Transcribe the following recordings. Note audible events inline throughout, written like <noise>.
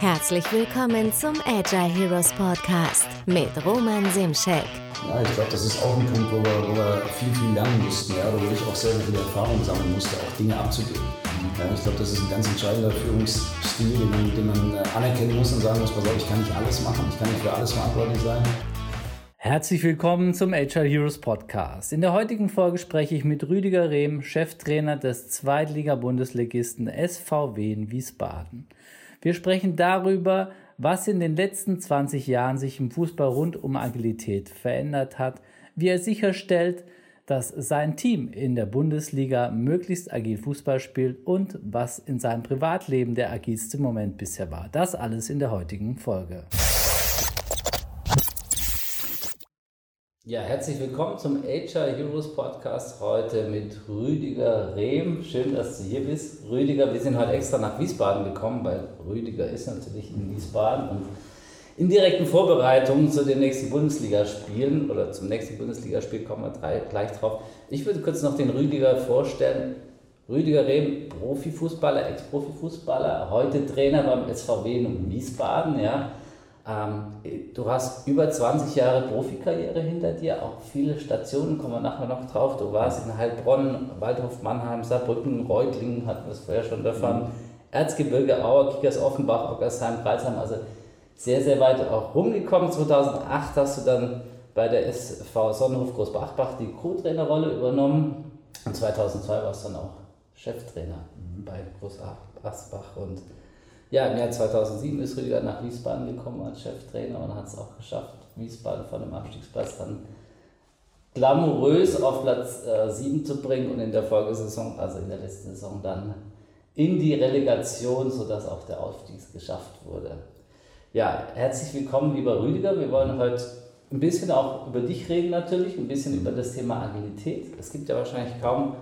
Herzlich willkommen zum Agile Heroes Podcast mit Roman Simschek. Ja, ich glaube, das ist auch ein Punkt, wo wir, wo wir viel, viel lernen mussten, ja, wo ich auch sehr, sehr viel Erfahrung sammeln musste, auch Dinge abzugeben. Ja, ich glaube, das ist ein ganz entscheidender Führungsstil, den man, den man äh, anerkennen muss und sagen muss, pass auf, ich kann nicht alles machen, ich kann nicht für alles verantwortlich sein. Herzlich willkommen zum HR Heroes Podcast. In der heutigen Folge spreche ich mit Rüdiger Rehm, Cheftrainer des Zweitliga-Bundesligisten SVW in Wiesbaden. Wir sprechen darüber, was in den letzten 20 Jahren sich im Fußball rund um Agilität verändert hat, wie er sicherstellt, dass sein Team in der Bundesliga möglichst agil Fußball spielt und was in seinem Privatleben der agilste Moment bisher war. Das alles in der heutigen Folge. Ja, herzlich willkommen zum HR Heroes Podcast heute mit Rüdiger Rehm. Schön, dass du hier bist. Rüdiger, wir sind heute extra nach Wiesbaden gekommen, weil Rüdiger ist natürlich in Wiesbaden und in direkten Vorbereitungen zu den nächsten Bundesligaspielen oder zum nächsten Bundesligaspiel kommen wir gleich drauf. Ich würde kurz noch den Rüdiger vorstellen. Rüdiger Rehm, Profifußballer, Ex-Profifußballer, heute Trainer beim SVW in Wiesbaden, ja. Ähm, du hast über 20 Jahre Profikarriere hinter dir, auch viele Stationen, kommen wir nachher noch drauf. Du warst in Heilbronn, Waldhof, Mannheim, Saarbrücken, Reutlingen, hatten wir es vorher schon davon, mhm. Erzgebirge, Auer, Kickers, Offenbach, Ockersheim, Kreisheim, also sehr, sehr weit auch rumgekommen. 2008 hast du dann bei der SV Sonnenhof Großbachbach die Co-Trainerrolle übernommen und 2002 warst du dann auch Cheftrainer mhm. bei Großbachbach und ja, im Jahr 2007 ist Rüdiger nach Wiesbaden gekommen als Cheftrainer und hat es auch geschafft, Wiesbaden von dem Abstiegsplatz dann glamourös auf Platz äh, 7 zu bringen und in der Folgesaison, also in der letzten Saison, dann in die Relegation, sodass auch der Aufstieg geschafft wurde. Ja, herzlich willkommen, lieber Rüdiger. Wir wollen heute ein bisschen auch über dich reden natürlich, ein bisschen über das Thema Agilität. Es gibt ja wahrscheinlich kaum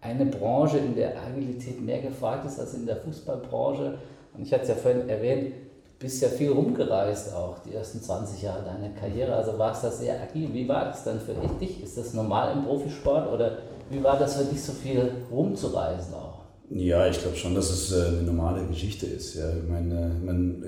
eine Branche, in der Agilität mehr gefragt ist als in der Fußballbranche. Und ich hatte es ja vorhin erwähnt, du bist ja viel rumgereist auch, die ersten 20 Jahre deiner Karriere. Also warst du sehr agil. Wie war das dann für dich? Ist das normal im Profisport oder wie war das für dich, so viel rumzureisen auch? Ja, ich glaube schon, dass es äh, eine normale Geschichte ist. Ja. Ich meine, man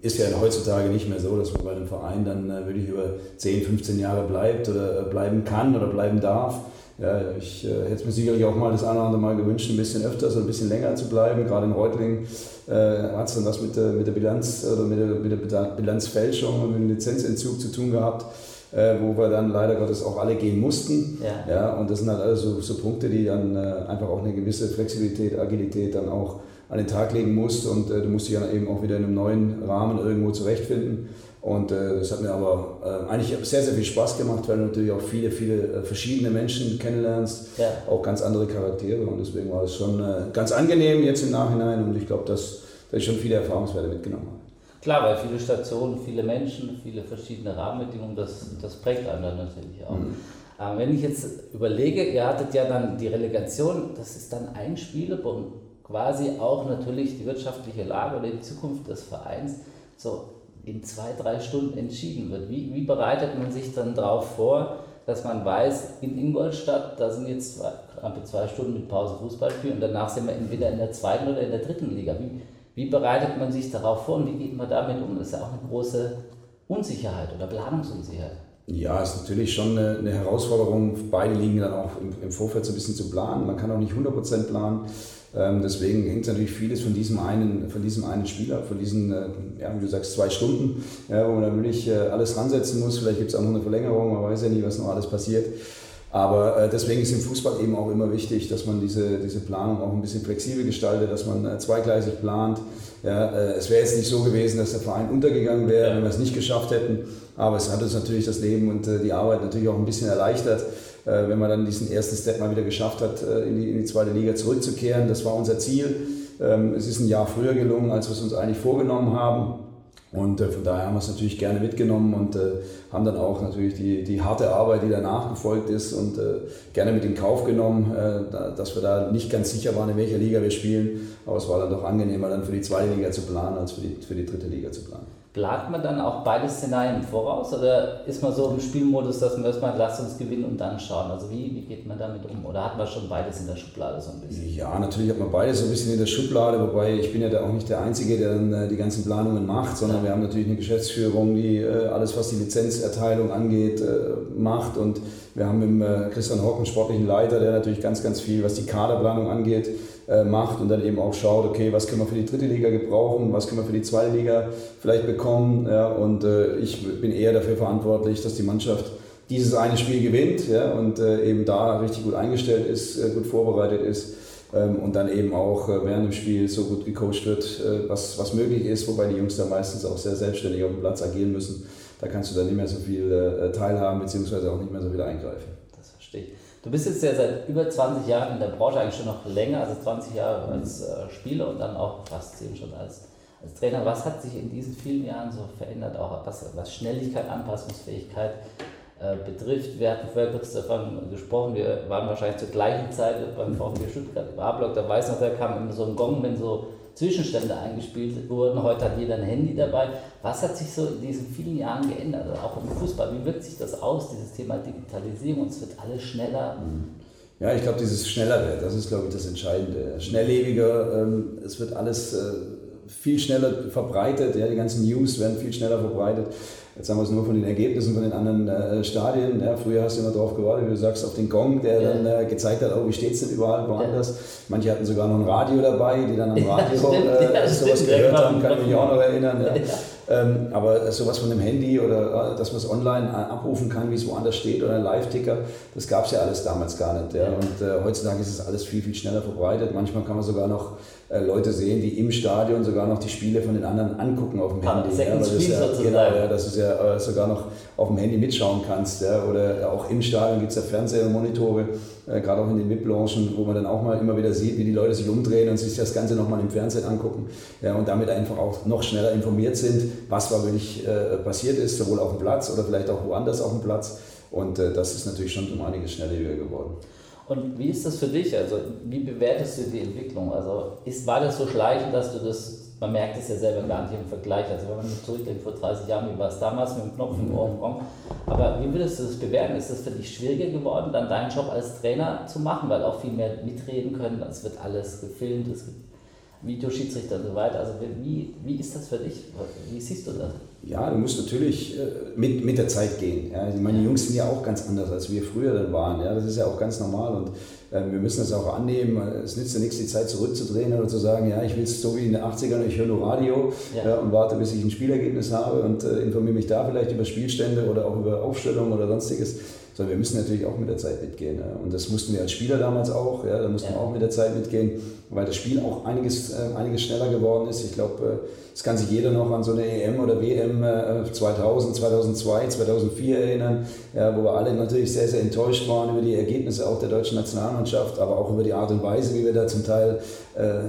ist ja heutzutage nicht mehr so, dass man bei einem Verein dann äh, wirklich über 10, 15 Jahre bleibt oder äh, bleiben kann oder bleiben darf. Ja, ich äh, hätte mir sicherlich auch mal das eine oder andere Mal gewünscht, ein bisschen öfter, so ein bisschen länger zu bleiben. Gerade in Reutlingen äh, hat es dann was mit der, mit der Bilanz oder mit der, mit der Bilanzfälschung und mit dem Lizenzentzug zu tun gehabt, äh, wo wir dann leider Gottes auch alle gehen mussten. Ja. Ja, und das sind halt also so Punkte, die dann äh, einfach auch eine gewisse Flexibilität, Agilität dann auch an den Tag legen musst und äh, du musst dich dann eben auch wieder in einem neuen Rahmen irgendwo zurechtfinden. Und äh, das hat mir aber äh, eigentlich sehr, sehr viel Spaß gemacht, weil du natürlich auch viele, viele äh, verschiedene Menschen kennenlernst, ja. auch ganz andere Charaktere. Und deswegen war es schon äh, ganz angenehm jetzt im Nachhinein und ich glaube, dass, dass ich schon viele Erfahrungswerte mitgenommen habe. Klar, weil viele Stationen, viele Menschen, viele verschiedene Rahmenbedingungen, das, das prägt einen dann natürlich auch. Mhm. Aber wenn ich jetzt überlege, ihr hattet ja dann die Relegation, das ist dann ein Spiel, wo quasi auch natürlich die wirtschaftliche Lage oder die Zukunft des Vereins so in zwei, drei Stunden entschieden wird. Wie, wie bereitet man sich dann darauf vor, dass man weiß, in Ingolstadt, da sind jetzt zwei, zwei Stunden mit Pause Fußballspiel und danach sind wir entweder in der zweiten oder in der dritten Liga. Wie, wie bereitet man sich darauf vor und wie geht man damit um? Das ist ja auch eine große Unsicherheit oder Planungsunsicherheit. Ja, ist natürlich schon eine, eine Herausforderung, beide Ligen dann auch im, im, Vorfeld so ein bisschen zu planen. Man kann auch nicht 100% planen. Ähm, deswegen hängt natürlich vieles von diesem einen, von diesem einen Spiel ab, von diesen, äh, ja, wie du sagst, zwei Stunden, ja, wo man dann wirklich äh, alles ransetzen muss. Vielleicht gibt es auch noch eine Verlängerung, man weiß ja nie, was noch alles passiert. Aber äh, deswegen ist im Fußball eben auch immer wichtig, dass man diese, diese Planung auch ein bisschen flexibel gestaltet, dass man äh, zweigleisig plant. Ja, äh, es wäre jetzt nicht so gewesen, dass der Verein untergegangen wäre, wenn wir es nicht geschafft hätten. Aber es hat uns natürlich das Leben und äh, die Arbeit natürlich auch ein bisschen erleichtert. Äh, wenn man dann diesen ersten Step mal wieder geschafft hat, in die, in die zweite Liga zurückzukehren. Das war unser Ziel. Ähm, es ist ein Jahr früher gelungen, als wir es uns eigentlich vorgenommen haben. Und äh, von daher haben wir es natürlich gerne mitgenommen und haben dann auch natürlich die, die harte Arbeit, die danach gefolgt ist, und gerne mit in Kauf genommen, dass wir da nicht ganz sicher waren, in welcher Liga wir spielen. Aber es war dann doch angenehmer, dann für die zweite Liga zu planen, als für die, für die dritte Liga zu planen. Plant man dann auch beide Szenarien im Voraus oder ist man so im Spielmodus, dass man erstmal lasst uns gewinnen und dann schauen? Also wie, wie geht man damit um? Oder hat man schon beides in der Schublade so ein bisschen? Ja, natürlich hat man beides so ein bisschen in der Schublade, wobei ich bin ja da auch nicht der Einzige, der dann äh, die ganzen Planungen macht, sondern ja. wir haben natürlich eine Geschäftsführung, die äh, alles, was die Lizenzerteilung angeht, äh, macht und wir haben mit Christian Hock einen sportlichen Leiter, der natürlich ganz, ganz viel, was die Kaderplanung angeht, äh, macht und dann eben auch schaut, okay, was können wir für die dritte Liga gebrauchen, was können wir für die zweite Liga vielleicht bekommen. Ja, und äh, ich bin eher dafür verantwortlich, dass die Mannschaft dieses eine Spiel gewinnt ja, und äh, eben da richtig gut eingestellt ist, äh, gut vorbereitet ist ähm, und dann eben auch äh, während dem Spiel so gut gecoacht wird, was, was möglich ist, wobei die Jungs da meistens auch sehr selbstständig auf dem Platz agieren müssen. Da kannst du dann nicht mehr so viel teilhaben, beziehungsweise auch nicht mehr so viel eingreifen. Das verstehe ich. Du bist jetzt ja seit über 20 Jahren in der Branche, eigentlich schon noch länger, also 20 Jahre als äh, Spieler und dann auch fast 10 schon als, als Trainer. Was hat sich in diesen vielen Jahren so verändert, auch was, was Schnelligkeit, Anpassungsfähigkeit äh, betrifft? Wir hatten vorher kurz davon gesprochen, wir waren wahrscheinlich zur gleichen Zeit beim VfB Stuttgart im A-Block, da weiß noch, da kam immer so ein Gong, wenn so Zwischenstände eingespielt wurden. Heute hat jeder ein Handy dabei. Was hat sich so in diesen vielen Jahren geändert, also auch im Fußball? Wie wirkt sich das aus, dieses Thema Digitalisierung? Es wird alles schneller. Ja, ich glaube, dieses schneller wird, das ist, glaube ich, das Entscheidende. Schnelllebiger, ähm, es wird alles äh, viel schneller verbreitet, ja, die ganzen News werden viel schneller verbreitet. Jetzt haben wir es nur von den Ergebnissen von den anderen äh, Stadien. Ja, früher hast du immer darauf gewartet, wie du sagst, auf den Gong, der ja. dann äh, gezeigt hat, oh, wie steht es denn überall woanders. Ja. Manche hatten sogar noch ein Radio dabei, die dann am Radio äh, sowas gehört haben, kann ich mich auch noch erinnern. Ähm, aber sowas von einem Handy oder äh, dass man es online äh, abrufen kann, wie es woanders steht oder ein Live-Ticker, das gab es ja alles damals gar nicht. Und äh, heutzutage ist es alles viel, viel schneller verbreitet. Manchmal kann man sogar noch äh, Leute sehen, die im Stadion sogar noch die Spiele von den anderen angucken auf dem Handy. Ja, das, ist ja, genau, ja, dass du ja äh, sogar noch auf dem Handy mitschauen kannst. Ja, oder auch im Stadion gibt es ja Fernseher und Monitore, äh, gerade auch in den VIP-Loungen, wo man dann auch mal immer wieder sieht, wie die Leute sich umdrehen und sich das Ganze nochmal im Fernsehen angucken ja, und damit einfach auch noch schneller informiert sind, was da wirklich äh, passiert ist, sowohl auf dem Platz oder vielleicht auch woanders auf dem Platz. Und äh, das ist natürlich schon um einiges schneller geworden. Und wie ist das für dich? Also, wie bewertest du die Entwicklung? Also, ist, war das so schleichend, dass du das, man merkt es ja selber gar nicht im Vergleich. Also, wenn man zurückdenkt vor 30 Jahren, wie war es damals mit dem Knopf im Ohr Aber wie würdest du das bewerten? Ist es für dich schwieriger geworden, dann deinen Job als Trainer zu machen, weil auch viel mehr mitreden können? Es wird alles gefilmt, es gibt Videoschiedsrichter und so weiter. Also, wie, wie ist das für dich? Wie siehst du das? Ja, du musst natürlich äh, mit, mit der Zeit gehen. Ja. Meine Jungs sind ja auch ganz anders, als wir früher dann waren. Ja. Das ist ja auch ganz normal und äh, wir müssen das auch annehmen. Es nützt ja nichts, die Zeit zurückzudrehen oder zu sagen, ja, ich will es so wie in den 80ern, ich höre nur Radio ja. Ja, und warte, bis ich ein Spielergebnis habe und äh, informiere mich da vielleicht über Spielstände oder auch über Aufstellungen oder sonstiges sondern wir müssen natürlich auch mit der Zeit mitgehen. Ja. Und das mussten wir als Spieler damals auch, ja, da mussten wir auch mit der Zeit mitgehen, weil das Spiel auch einiges, äh, einiges schneller geworden ist. Ich glaube, es äh, kann sich jeder noch an so eine EM oder WM äh, 2000, 2002, 2004 erinnern, ja, wo wir alle natürlich sehr, sehr enttäuscht waren über die Ergebnisse auch der deutschen Nationalmannschaft, aber auch über die Art und Weise, wie wir da zum Teil,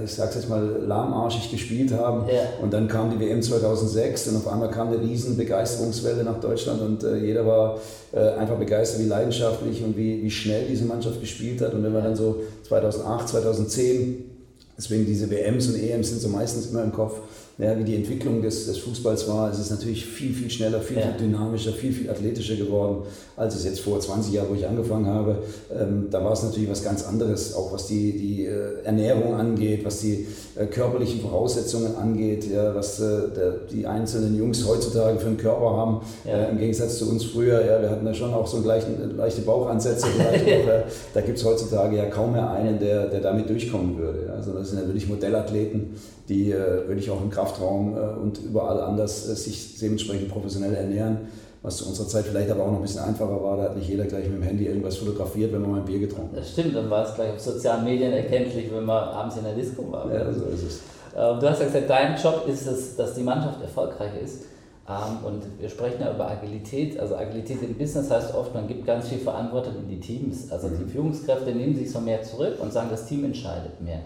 ich sage es jetzt mal, lahmarschig gespielt haben. Ja. Und dann kam die WM 2006 und auf einmal kam eine riesen Begeisterungswelle nach Deutschland und äh, jeder war äh, einfach begeistert, wie leidenschaftlich und wie, wie schnell diese Mannschaft gespielt hat. Und wenn man dann so 2008, 2010, deswegen diese WMs und EMs sind so meistens immer im Kopf, ja, wie die Entwicklung des, des Fußballs war, es ist natürlich viel, viel schneller, viel, ja. viel dynamischer, viel, viel athletischer geworden, als es jetzt vor 20 Jahren, wo ich angefangen habe. Ähm, da war es natürlich was ganz anderes, auch was die, die äh, Ernährung angeht, was die äh, körperlichen Voraussetzungen angeht, ja, was äh, der, die einzelnen Jungs heutzutage für einen Körper haben, ja. Äh, im Gegensatz zu uns früher. Ja, wir hatten ja schon auch so gleichen, leichte Bauchansätze. auch, da gibt es heutzutage ja kaum mehr einen, der, der damit durchkommen würde. Also das sind ja wirklich Modellathleten, die äh, wirklich auch im Kraftraum äh, und überall anders äh, sich dementsprechend professionell ernähren. Was zu unserer Zeit vielleicht aber auch noch ein bisschen einfacher war, da hat nicht jeder gleich mit dem Handy irgendwas fotografiert, wenn man mal ein Bier getrunken hat. Das stimmt, dann war es gleich auf sozialen Medien erkenntlich, wenn man abends in der Disco war. Ja, so ist es. Ähm, du hast ja gesagt, dein Job ist es, dass die Mannschaft erfolgreich ist. Ähm, und wir sprechen ja über Agilität. Also Agilität im Business heißt oft, man gibt ganz viel Verantwortung in die Teams. Also die mhm. Führungskräfte nehmen sich so mehr zurück und sagen, das Team entscheidet mehr.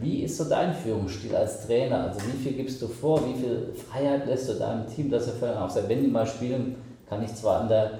Wie ist so dein Führungsstil als Trainer? Also wie viel gibst du vor? Wie viel Freiheit lässt du deinem Team, dass er völlig auch wenn die mal spielen, kann ich zwar an der,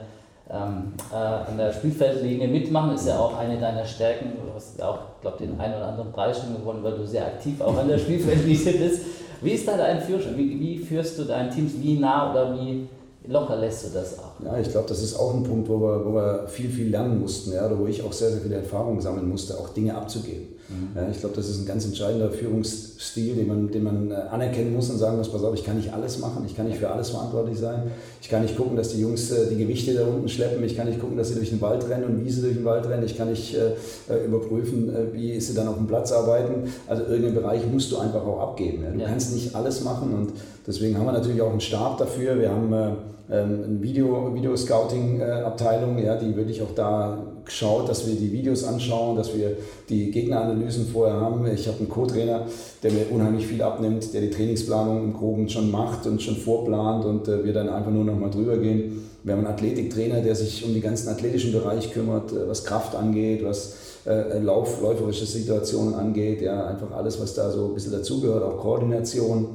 ähm, äh, an der Spielfeldlinie mitmachen, ist ja auch eine deiner Stärken. Du hast auch, glaube den einen oder anderen Preis schon gewonnen, weil du sehr aktiv auch an der Spielfeldlinie <laughs> bist. Wie ist da dein Führerschein? Wie, wie führst du dein Team? Wie nah oder wie locker lässt du das auch? Ja, ich glaube, das ist auch ein Punkt, wo wir, wo wir viel, viel lernen mussten, ja, wo ich auch sehr, sehr viele Erfahrungen sammeln musste, auch Dinge abzugeben. Mhm. Ja, ich glaube, das ist ein ganz entscheidender Führungsstil, den man, den man äh, anerkennen muss und sagen muss, pass auf, ich kann nicht alles machen, ich kann nicht für alles verantwortlich sein. Ich kann nicht gucken, dass die Jungs äh, die Gewichte da unten schleppen, ich kann nicht gucken, dass sie durch den Wald rennen und wie sie durch den Wald rennen, ich kann nicht äh, überprüfen, wie sie dann auf dem Platz arbeiten. Also irgendeinen Bereich musst du einfach auch abgeben. Ja. Du ja. kannst nicht alles machen und deswegen haben wir natürlich auch einen Stab dafür. Wir haben ähm, eine Video, Video-Scouting-Abteilung, ja, die wirklich auch da geschaut, dass wir die Videos anschauen, dass wir die Gegneranalysen vorher haben. Ich habe einen Co-Trainer, der mir unheimlich viel abnimmt, der die Trainingsplanung im Groben schon macht und schon vorplant und äh, wir dann einfach nur noch mal drüber gehen. Wir haben einen Athletiktrainer, der sich um den ganzen athletischen Bereich kümmert, äh, was Kraft angeht, was äh, Lauf, läuferische Situationen angeht, ja, einfach alles, was da so ein bisschen dazugehört, auch Koordination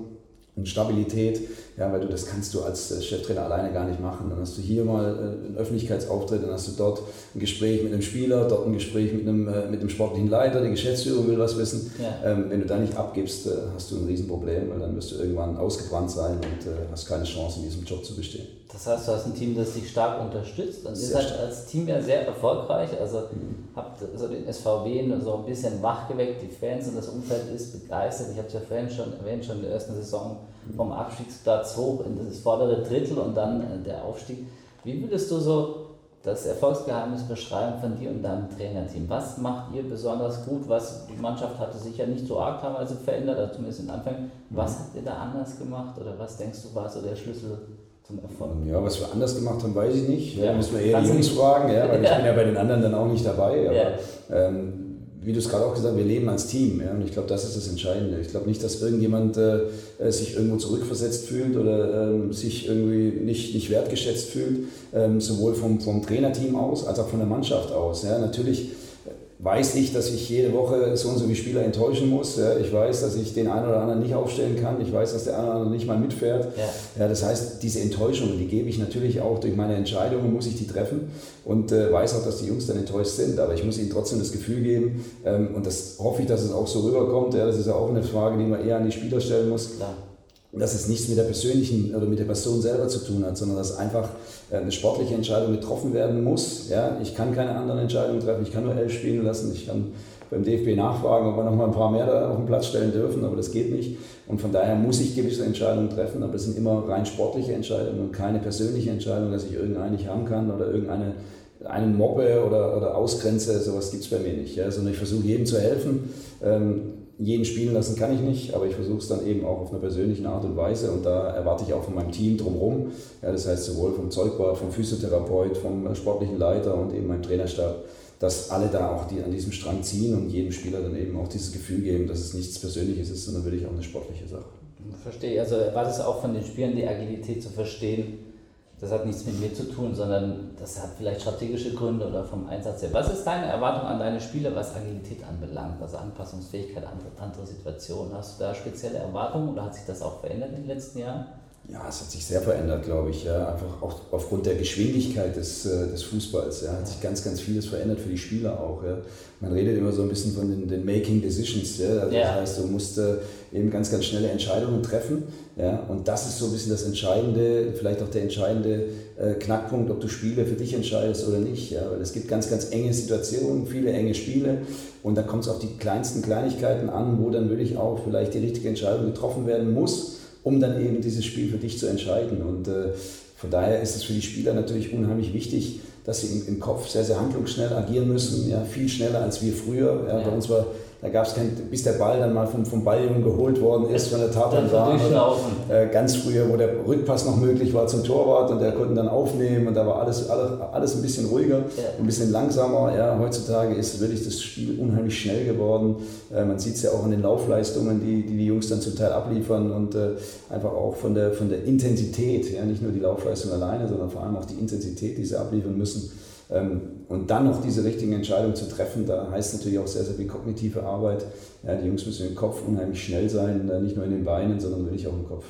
und Stabilität. Ja, weil du das kannst du als äh, Cheftrainer alleine gar nicht machen. Dann hast du hier mal äh, einen Öffentlichkeitsauftritt, dann hast du dort ein Gespräch mit einem Spieler, dort ein Gespräch mit einem, äh, mit einem sportlichen Leiter, die Geschäftsführung will was wissen. Ja. Ähm, wenn du da nicht abgibst, hast du ein Riesenproblem, weil dann wirst du irgendwann ausgebrannt sein und hast keine Chance in diesem Job zu bestehen. Das heißt, du hast ein Team, das dich stark unterstützt und ihr seid als Team ja sehr erfolgreich. Also mhm. habt so den SVW so ein bisschen wachgeweckt, die Fans und das Umfeld ist begeistert. Ich habe es ja vorhin schon erwähnt, schon in der ersten Saison vom Abstiegsplatz hoch in das vordere Drittel und dann äh, der Aufstieg. Wie würdest du so das Erfolgsgeheimnis beschreiben von dir und deinem Trainerteam? Was macht ihr besonders gut? Was die Mannschaft hatte sich ja nicht so arg teilweise verändert, also zumindest in Anfang. Was habt ihr da anders gemacht oder was denkst du war so der Schlüssel zum Erfolg? Ja, was wir anders gemacht haben, weiß ich nicht. Ja, müssen wir eher die Jungs fragen, ja, weil <laughs> ja. ich bin ja bei den anderen dann auch nicht dabei. Aber, ja. ähm, wie du es gerade auch gesagt hast, wir leben als Team. Ja? Und ich glaube, das ist das Entscheidende. Ich glaube nicht, dass irgendjemand äh, sich irgendwo zurückversetzt fühlt oder ähm, sich irgendwie nicht, nicht wertgeschätzt fühlt, ähm, sowohl vom, vom Trainerteam aus als auch von der Mannschaft aus. Ja? Natürlich weiß ich, dass ich jede Woche so und so wie Spieler enttäuschen muss. Ja, ich weiß, dass ich den einen oder anderen nicht aufstellen kann. Ich weiß, dass der eine oder andere nicht mal mitfährt. Ja. ja das heißt, diese Enttäuschungen, die gebe ich natürlich auch durch meine Entscheidungen, muss ich die treffen und äh, weiß auch, dass die Jungs dann enttäuscht sind. Aber ich muss ihnen trotzdem das Gefühl geben ähm, und das hoffe ich, dass es auch so rüberkommt. Ja, das ist ja auch eine Frage, die man eher an die Spieler stellen muss. Klar dass es nichts mit der persönlichen oder mit der Person selber zu tun hat, sondern dass einfach äh, eine sportliche Entscheidung getroffen werden muss. Ja, ich kann keine anderen Entscheidungen treffen, ich kann nur elf spielen lassen, ich kann beim DFB nachfragen, ob wir noch mal ein paar mehr da auf den Platz stellen dürfen, aber das geht nicht. Und von daher muss ich gewisse Entscheidungen treffen, aber es sind immer rein sportliche Entscheidungen und keine persönliche Entscheidung, dass ich irgendeinen nicht haben kann oder irgendeine einen mobbe oder, oder ausgrenze, sowas gibt es bei mir nicht. Ja, sondern ich versuche jedem zu helfen. Ähm, jeden spielen lassen kann ich nicht, aber ich versuche es dann eben auch auf einer persönlichen Art und Weise und da erwarte ich auch von meinem Team drumherum, ja, das heißt sowohl vom Zeugwart, vom Physiotherapeut, vom sportlichen Leiter und eben meinem Trainerstab, dass alle da auch die an diesem Strang ziehen und jedem Spieler dann eben auch dieses Gefühl geben, dass es nichts Persönliches ist, sondern wirklich auch eine sportliche Sache. Verstehe, also war das auch von den Spielern die Agilität zu verstehen, das hat nichts mit mir zu tun, sondern das hat vielleicht strategische Gründe oder vom Einsatz her. Was ist deine Erwartung an deine Spieler, was Agilität anbelangt, also Anpassungsfähigkeit, andere, andere Situationen? Hast du da spezielle Erwartungen oder hat sich das auch verändert in den letzten Jahren? Ja, es hat sich sehr verändert, glaube ich. Ja. Einfach auch aufgrund der Geschwindigkeit des, äh, des Fußballs ja. hat sich ganz, ganz vieles verändert für die Spieler auch. Ja. Man redet immer so ein bisschen von den, den Making Decisions. Ja. Also ja. Das heißt, du musst äh, eben ganz, ganz schnelle Entscheidungen treffen. Ja. Und das ist so ein bisschen das Entscheidende, vielleicht auch der entscheidende äh, Knackpunkt, ob du Spiele für dich entscheidest oder nicht. Ja. Weil es gibt ganz, ganz enge Situationen, viele enge Spiele. Und da kommt es auf die kleinsten Kleinigkeiten an, wo dann wirklich auch vielleicht die richtige Entscheidung getroffen werden muss um dann eben dieses Spiel für dich zu entscheiden. Und äh, von daher ist es für die Spieler natürlich unheimlich wichtig, dass sie im, im Kopf sehr, sehr handlungsschnell agieren müssen, ja, viel schneller als wir früher. Ja, ja. Bei uns war da gab es kein, bis der Ball dann mal vom, vom Balljungen geholt worden ist von der Tatanbahn. Äh, ganz früher, wo der Rückpass noch möglich war zum Torwart und der konnte dann aufnehmen und da war alles, alles, alles ein bisschen ruhiger, ja. ein bisschen langsamer. Ja, heutzutage ist wirklich das Spiel unheimlich schnell geworden. Äh, man sieht es ja auch an den Laufleistungen, die, die die Jungs dann zum Teil abliefern und äh, einfach auch von der, von der Intensität, ja, nicht nur die Laufleistung alleine, sondern vor allem auch die Intensität, die sie abliefern müssen und dann noch diese richtigen Entscheidungen zu treffen, da heißt natürlich auch sehr, sehr viel kognitive Arbeit. Ja, die Jungs müssen im Kopf unheimlich schnell sein, nicht nur in den Beinen, sondern wirklich auch im Kopf.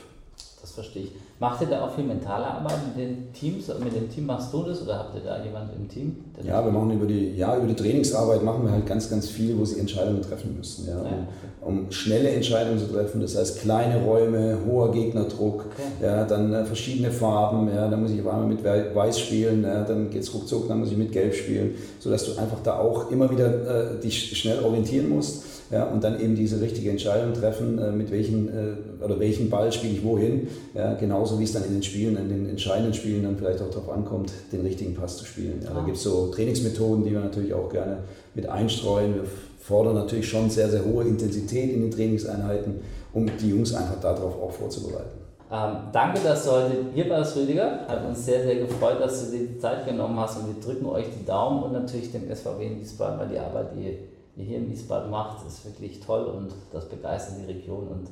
Das verstehe ich. Macht ihr da auch viel mentale Arbeit mit den Teams? Mit dem Team machst du das oder habt ihr da jemanden im Team? Ja, wir machen über die, ja, über die Trainingsarbeit machen wir halt ganz, ganz viel, wo sie Entscheidungen treffen müssen. Ja, um, um schnelle Entscheidungen zu treffen, das heißt kleine Räume, hoher Gegnerdruck, okay. ja, dann äh, verschiedene Farben, ja, dann muss ich auf einmal mit Weiß spielen, ja, dann geht es ruckzuck, dann muss ich mit Gelb spielen, sodass du einfach da auch immer wieder äh, dich schnell orientieren musst ja, und dann eben diese richtige Entscheidung treffen, äh, mit welchen äh, oder welchen Ball spiele ich wohin. Ja, genauso wie es dann in den Spielen, in den entscheidenden Spielen dann vielleicht auch darauf ankommt, den richtigen Pass zu spielen. Ja, da gibt es so Trainingsmethoden, die wir natürlich auch gerne mit einstreuen. Wir fordern natürlich schon sehr, sehr hohe Intensität in den Trainingseinheiten, um die Jungs einfach darauf auch vorzubereiten. Ähm, danke, dass du heute hier warst, Rüdiger. Hat uns sehr, sehr gefreut, dass du dir die Zeit genommen hast und wir drücken euch die Daumen und natürlich dem SVW in Wiesbaden, weil die Arbeit, die ihr hier in Wiesbaden macht, ist wirklich toll und das begeistert die Region und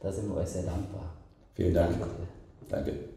da sind wir euch sehr dankbar. Vielen Dank. Danke. Danke.